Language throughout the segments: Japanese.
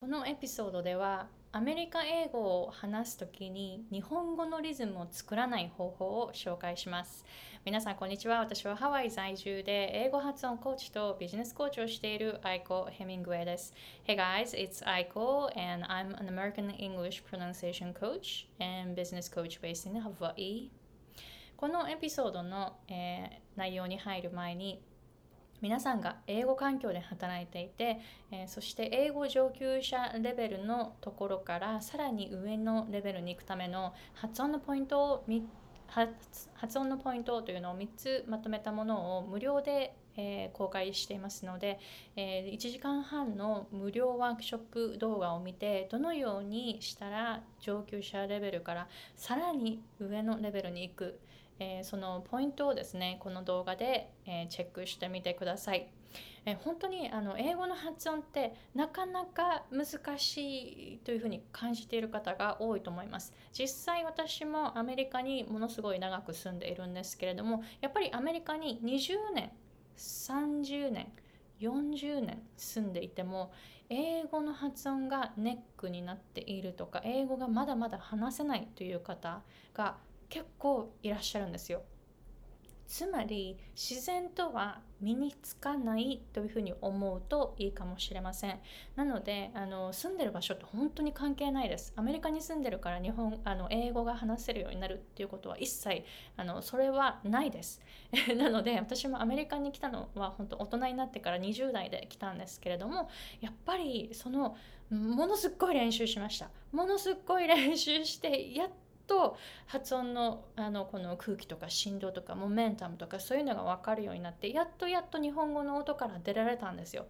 このエピソードではアメリカ英語を話すときに日本語のリズムを作らない方法を紹介します。皆さんこんにちは。私はハワイ在住で英語発音コーチとビジネスコーチをしているアイコ・ヘミングウェイです。Hey guys, it's Aiko and I'm an American English pronunciation coach and business coach based in Hawaii. このエピソードの、えー、内容に入る前に皆さんが英語環境で働いていて、えー、そして英語上級者レベルのところからさらに上のレベルに行くための発音のポイントを発音のポイントというのを3つまとめたものを無料で、えー、公開していますので、えー、1時間半の無料ワークショップ動画を見てどのようにしたら上級者レベルからさらに上のレベルに行くえー、そのポイントをですねこの動画で、えー、チェックしてみてください。えー、本当にあの英語の発音ってなかなか難しいというふうに感じている方が多いと思います。実際私もアメリカにものすごい長く住んでいるんですけれどもやっぱりアメリカに20年30年40年住んでいても英語の発音がネックになっているとか英語がまだまだ話せないという方が結構いらっしゃるんですよ。つまり自然とは身につかないというふうに思うといいかもしれません。なのであの住んでる場所って本当に関係ないです。アメリカに住んでるから日本あの英語が話せるようになるっていうことは一切あのそれはないです。なので私もアメリカに来たのは本当大人になってから20代で来たんですけれどもやっぱりそのものすっごい練習しました。ものすっごい練習してやっと発音のあのこの空気とか振動とかモメンタムとかそういうのが分かるようになってやっとやっと日本語の音から出られたんですよ。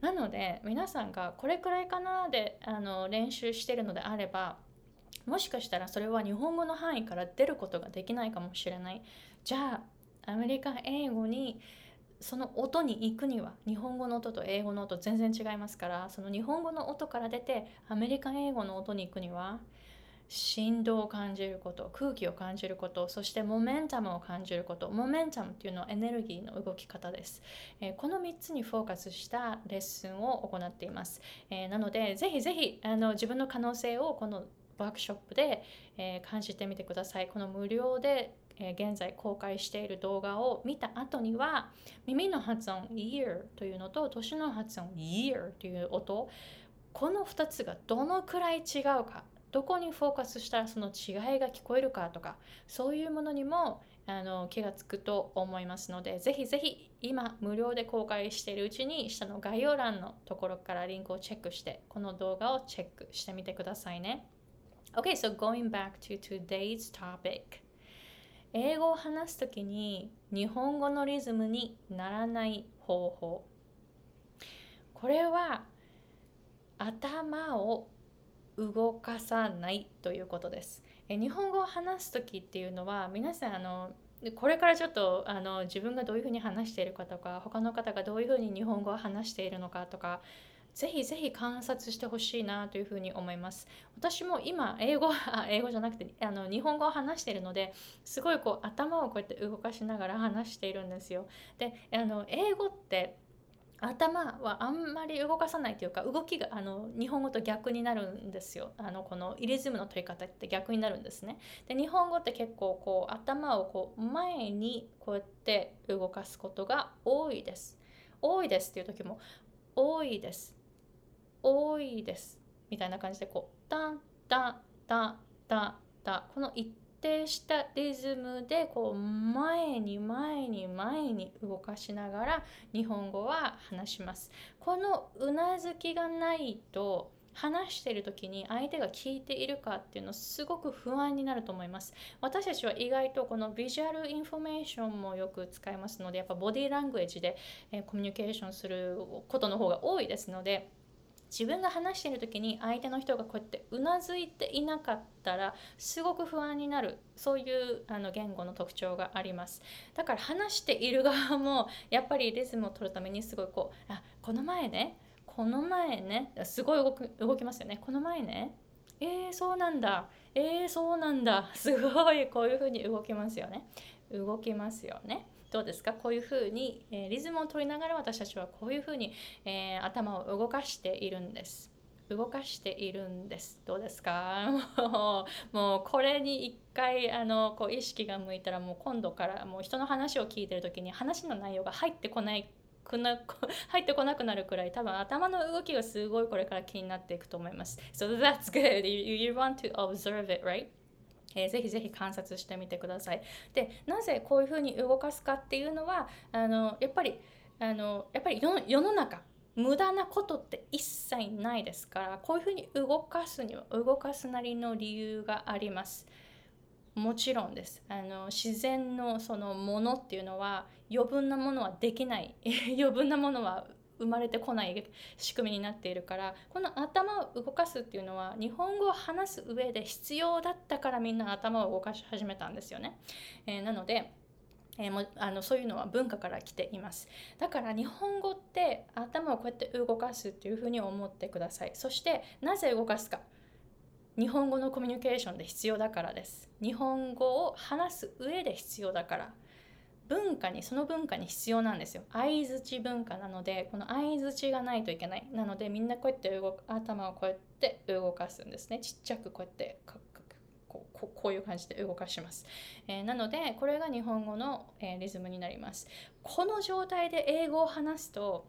なので皆さんがこれくらいかなであの練習してるのであればもしかしたらそれは日本語の範囲から出ることができないかもしれない。じゃあアメリカ英語にその音に行くには日本語の音と英語の音全然違いますからその日本語の音から出てアメリカ英語の音に行くには振動を感じること空気を感じることそしてモメンタムを感じることモメンタムっていうのはエネルギーの動き方です、えー、この3つにフォーカスしたレッスンを行っています、えー、なのでぜひぜひあの自分の可能性をこのワークショップで、え、感じてみてください。この無料でえ現在公開している動画を見た後には耳の発音 ear というのと年の発音 year という音この2つがどのくらい違うかどこにフォーカスしたらその違いが聞こえるかとかそういうものにもあの気がつくと思いますのでぜひぜひ今無料で公開しているうちに下の概要欄のところからリンクをチェックしてこの動画をチェックしてみてくださいね。OK so going back to today's topic 英語を話すときに日本語のリズムにならない方法。これは頭を動かさないということです。え日本語を話す時っていうのは皆さんあのこれからちょっとあの自分がどういうふうに話しているかとか他の方がどういうふうに日本語を話しているのかとかぜひぜひ観察してほしいなというふうに思います。私も今英語 あ英語じゃなくてあの日本語を話しているのですごいこう頭をこうやって動かしながら話しているんですよ。であの英語って頭はあんまり動かさないというか動きがあの日本語と逆になるんですよ。あのこのイリズムの取り方って逆になるんですね。で日本語って結構こう頭をこう前にこうやって動かすことが多いです。多いですっていう時も多いです。多いです。みたいな感じでこうタンタンタンタンタン。この一定したリズムでこう前に前に前に動かしながら日本語は話します。このうなずきがないと話している時に相手が聞いているかっていうのすごく不安になると思います。私たちは意外とこの visual information もよく使いますのでやっぱボディーランゲージで、えコミュニケーションすることの方が多いですので自分が話している時に相手の人がこうやってうなずいていなかったらすごく不安になる。そういうあの言語の特徴があります。だから話している側もやっぱりリズムを取るためにすごいこうあこの前ねこの前ねすごい動く動きますよね。この前ねえー、そうなんだ。えー、そうなんだ。すごいこういう風に動きますよね。動きますよね。どうですか？こういうふうに、え、リズムを取りながら私たちはこういうふうに、えー、頭を動かしているんです。動かしているんです。どうですか？もうもうこれに一回あのこう意識が向いたらもう今度からもう人の話を聞いてる時に話の内容が入ってこないくな 入ってこなくなるくらい多分頭の動きがすごいこれから気になっていくと思います。So that's good. You, you want to observe it, right? えー、ぜひぜひ観察してみてください。でなぜこういうふうに動かすかっていうのはあのやっぱりあのやっぱり世の中無駄なことって一切ないですからこういうふうに動かすには動かすなりの理由があります。もちろんです。あの自然のそのものっていうのは余分なものはできない 余分なものは生まれてこない仕組みになっているからこの頭を動かすっていうのは日本語を話す上で必要だったからみんな頭を動かし始めたんですよね。えー、なのでえー、もあのそういうのは文化から来ています。だから日本語って頭をこうやって動かすっていうふうに思ってください。そしてなぜ動かすか。日本語のコミュニケーションで必要だからです。日本語を話す上で必要だから。文化にその文化に必要なんですよ。相づち文化なのでこの相づちがないといけない。なのでみんなこうやって動く頭をこうやって動かすんですね。ちっちゃくこうやってこうこういう感じで動かします、えー、なのでこれが日本語の、えー、リズムになります。この状態で英語を話すと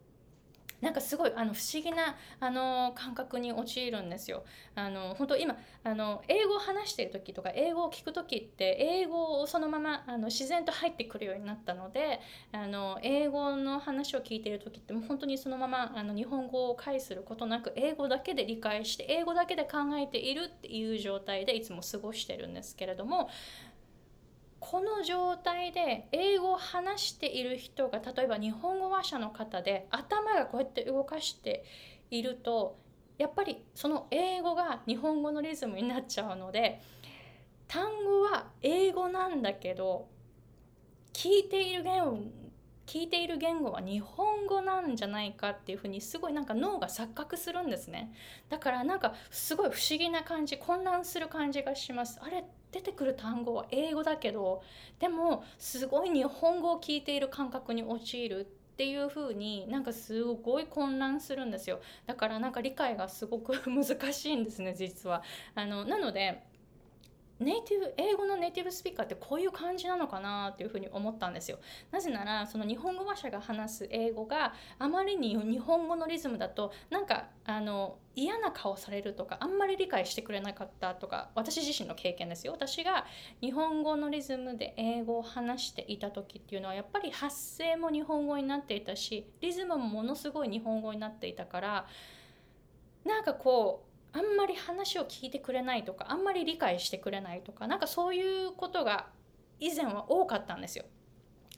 なんかすごいあの不思議なあの感覚に陥るんですよ。あの本当今あの英語を話してる時とか英語を聞く時って英語をそのままあの自然と入ってくるようになったのであの英語の話を聞いてる時ってもう本当にそのままあの日本語を介することなく英語だけで理解して英語だけで考えているっていう状態でいつも過ごしてるんですけれどもこの状態で英語を話している人が例えば日本語話者の方で頭がこうやって動かしているとやっぱりその英語が日本語のリズムになっちゃうので単語は英語なんだけど聞いている言語聞いている言語は日本語なんじゃないかっていうふうにすごいなんか脳が錯覚するんですね。だからなんかすごい不思議な感じ混乱する感じがします。あれ出てくる単語は英語だけどでもすごい日本語を聞いている感覚に陥るっていう風になんかすごい混乱するんですよ。だからなんか理解がすごく 難しいんですね実は。あのなのでネイティブ英語のネイティブスピーカーってこういう感じなのかなっていうふうに思ったんですよ。なぜならその日本語話者が話す英語があまりに日本語のリズムだとなんかあの嫌な顔されるとかあんまり理解してくれなかったとか私自身の経験ですよ。私が日本語のリズムで英語を話していた時っていうのはやっぱり発声も日本語になっていたしリズムもものすごい日本語になっていたからなんかこうあんまり話を聞いてくれないとかあんまり理解してくれないとかなんかそういうことが以前は多かったんですよ。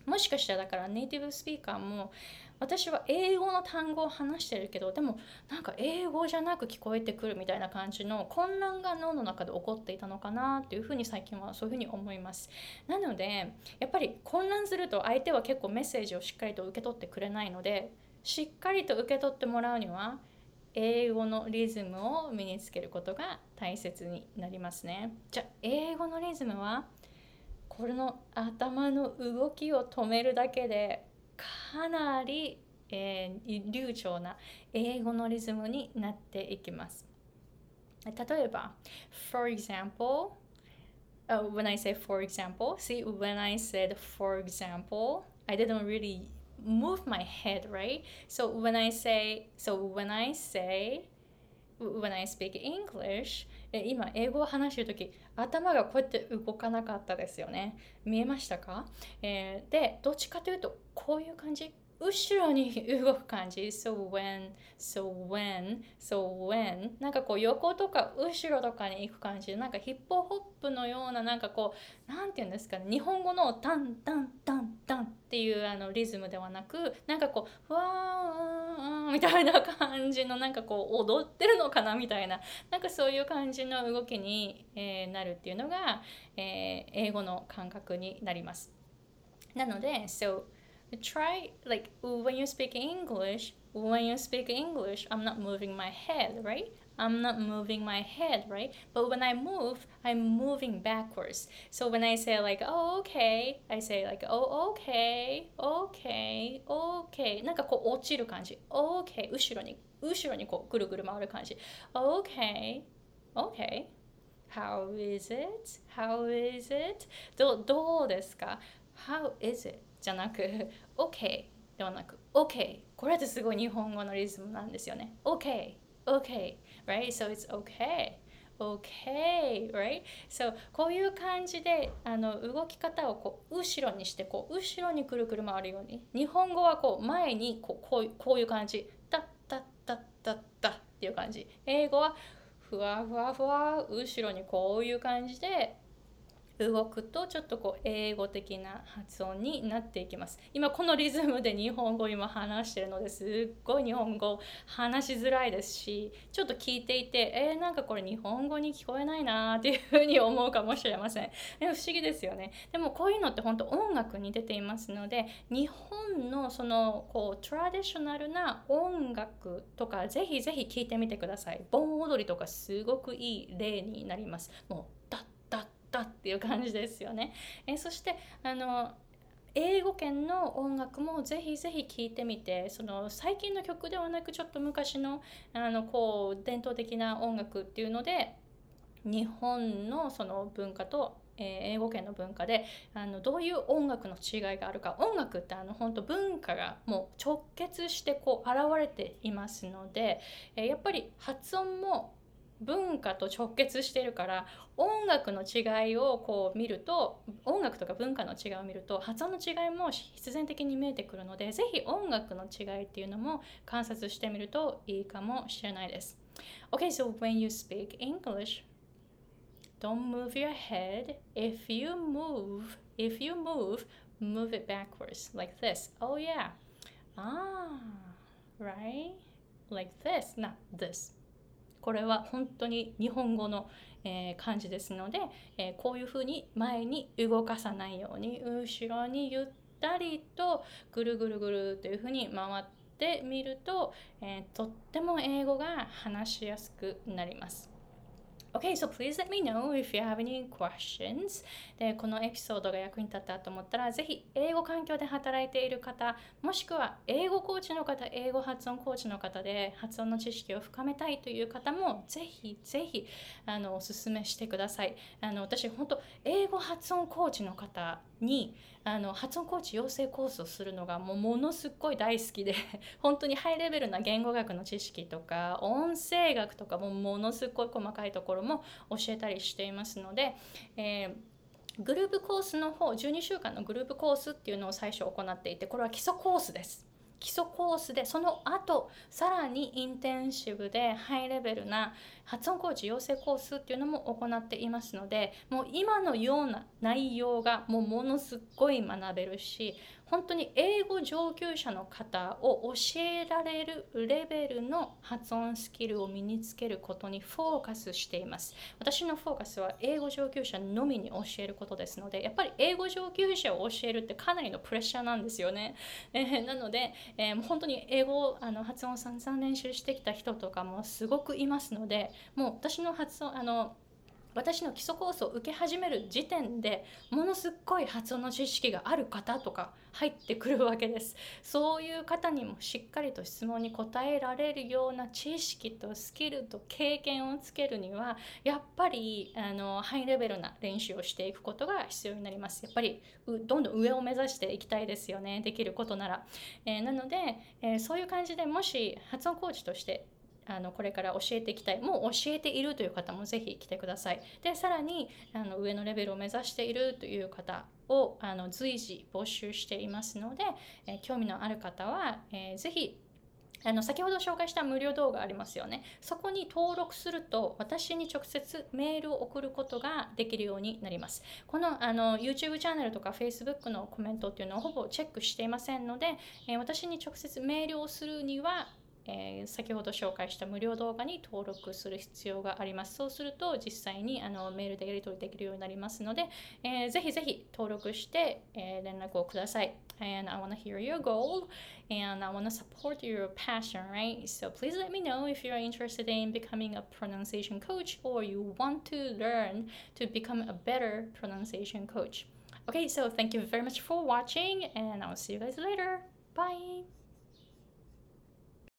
もしかしたらだからネイティブスピーカーも私は英語の単語を話してるけどでもなんか英語じゃなく聞こえてくるみたいな感じの混乱が脳の中で起こっていたのかなっていうふうに最近はそういうふうに思いますなのでやっぱり混乱すると相手は結構メッセージをしっかりと受け取ってくれないのでしっかりと受け取ってもらうには英語のリズムを身につけることが大切になりますね。じゃあ英語のリズムはこれの頭の動きを止めるだけでかなり、えー、流暢な英語のリズムになっていきます。例えば、for example, uh, when I say for example, see when I said for example, I didn't really move my head, right? So when I say, so when I say, when I speak English 今英語を話してる時頭がこうやって動かなかったですよね見えましたか、えー、でどっちかというとこういう感じ後ろに動く感じ。So when so when so when なんかこう横とか後ろとかに行く感じ。なんかヒップホップのようななんかこうなんて言うんですかね。日本語のタンタンタンタンっていうあのリズムではなくなんかこうふわーみたいな感じのなんかこう踊ってるのかなみたいな。なんかそういう感じの動きに、えー、なるっていうのが、えー、英語の感覚になります。なので so try like when you speak English when you speak English I'm not moving my head right I'm not moving my head, right? But when I move, I'm moving backwards. So when I say like, oh, okay, I say like, oh, okay, okay, okay. なんかこう落ちる感じ。okay, 後ろに、後ろにこうぐるぐる回る感じ。okay, okay. How is it? How is it? どどうですか ?How is it? じゃなく OK ではなく OK これってすごい日本語のリズムなんですよね。OK OK right? So it's OK OK right? So こういう感じであの動き方をこう後ろにしてこう後ろにくるくる回るように日本語はこう前にこうこうこういう感じ。タッタッタッタッタっていう感じ。英語はふわふわふわ後ろにこういう感じで動くとちょっとこう英語的な発音になっていきます。今このリズムで日本語今話してるのですっごい日本語話しづらいですしちょっと聞いていてえー、なんかこれ日本語に聞こえないなーっていうふうに思うかもしれません、え不思議ですよね。でもこういうのって本当音楽に出ていますので日本のそのこうトラディショナルな音楽とかぜひぜひ聞いてみてください。盆踊りとかすごくいい例になります。もうったっていう感じですよね。えそしてあの英語圏の音楽もぜひぜひ聴いてみてその最近の曲ではなくちょっと昔のあのこう伝統的な音楽っていうので日本のその文化とえ英語圏の文化であのどういう音楽の違いがあるか音楽ってあの本当文化がもう直結してこう現れていますので、えやっぱり発音も文化と直結してるから音楽の違いをこう見ると音楽とか文化の違いを見ると発音の違いも必然的に見えてくるのでぜひ音楽の違いっていうのも観察してみるといいかもしれないです。Okay, so when you speak English, don't move your head. If you move, if you move, move it backwards like this. Oh yeah. Ah, right? Like this, not this. これは本当に日本語の、えー、漢字ですので、えー、こういうふうに前に動かさないように後ろにゆったりとぐるぐるぐるというふうに回ってみると、えー、とっても英語が話しやすくなります。Okay, so please let me know if you have any questions. で、このエピソードが役に立ったと思ったら、ぜひ英語環境で働いている方、もしくは英語コーチの方、英語発音コーチの方で発音の知識を深めたいという方も、ぜひぜひあのおすすめしてください。あの私、本当英語発音コーチの方にあの発音コーチ養成コースをするのがもうものすごい大好きで 本当にハイレベルな言語学の知識とか音声学とかもものすごい細かいところも教えたりしていますので、えーグループコースの方12週間のグループコースっていうのを最初行っていてこれは基礎コースです。基礎コースでその後さらにインテンシブでハイレベルな発音コーチ養成コースっていうのも行っていますのでもう今のような内容がもうものすごい学べるし本当に英語上級者の方を教えられるレベルの発音スキルを身につけることにフォーカスしています。私のフォーカスは英語上級者のみに教えることですので、やっぱり英語上級者を教えるってかなりのプレッシャーなんですよね。えー、なので、えー、もう本当に英語あの発音を散々練習してきた人とかもすごくいますので、もう私の発音、あの私の基礎コースを受け始める時点でものすっごい発音の知識がある方とか入ってくるわけです。そういう方にもしっかりと質問に答えられるような知識とスキルと経験をつけるにはやっぱりあのハイレベルな練習をしていくことが必要になります。やっぱりどんどん上を目指していきたいですよね。できることなら、えー、なので、えー、そういう感じでもし発音コーチとしてあのこれから教えていきたいもう教えているという方もぜひ来てくださいでさらにあの上のレベルを目指しているという方をあの随時募集していますので、えー、興味のある方は、えー、ぜひあの先ほど紹介した無料動画ありますよね。そこに登録すると私に直接メールを送ることができるようになります。このあの YouTube チャンネルとか Facebook のコメントっていうのをほぼチェックしていませんので、えー、私に直接メールをするにはえー、先ほど紹介した無料動画に登録する必要があります。そうすると実際にあのメールでやり取りできるようになりますので、えー、ぜひぜひ登録して、えー、連絡をください。And I want to hear your goal and I want to support your passion, right? So please let me know if you're interested in becoming a pronunciation coach or you want to learn to become a better pronunciation coach. Okay, so thank you very much for watching and I'll see you guys later. Bye.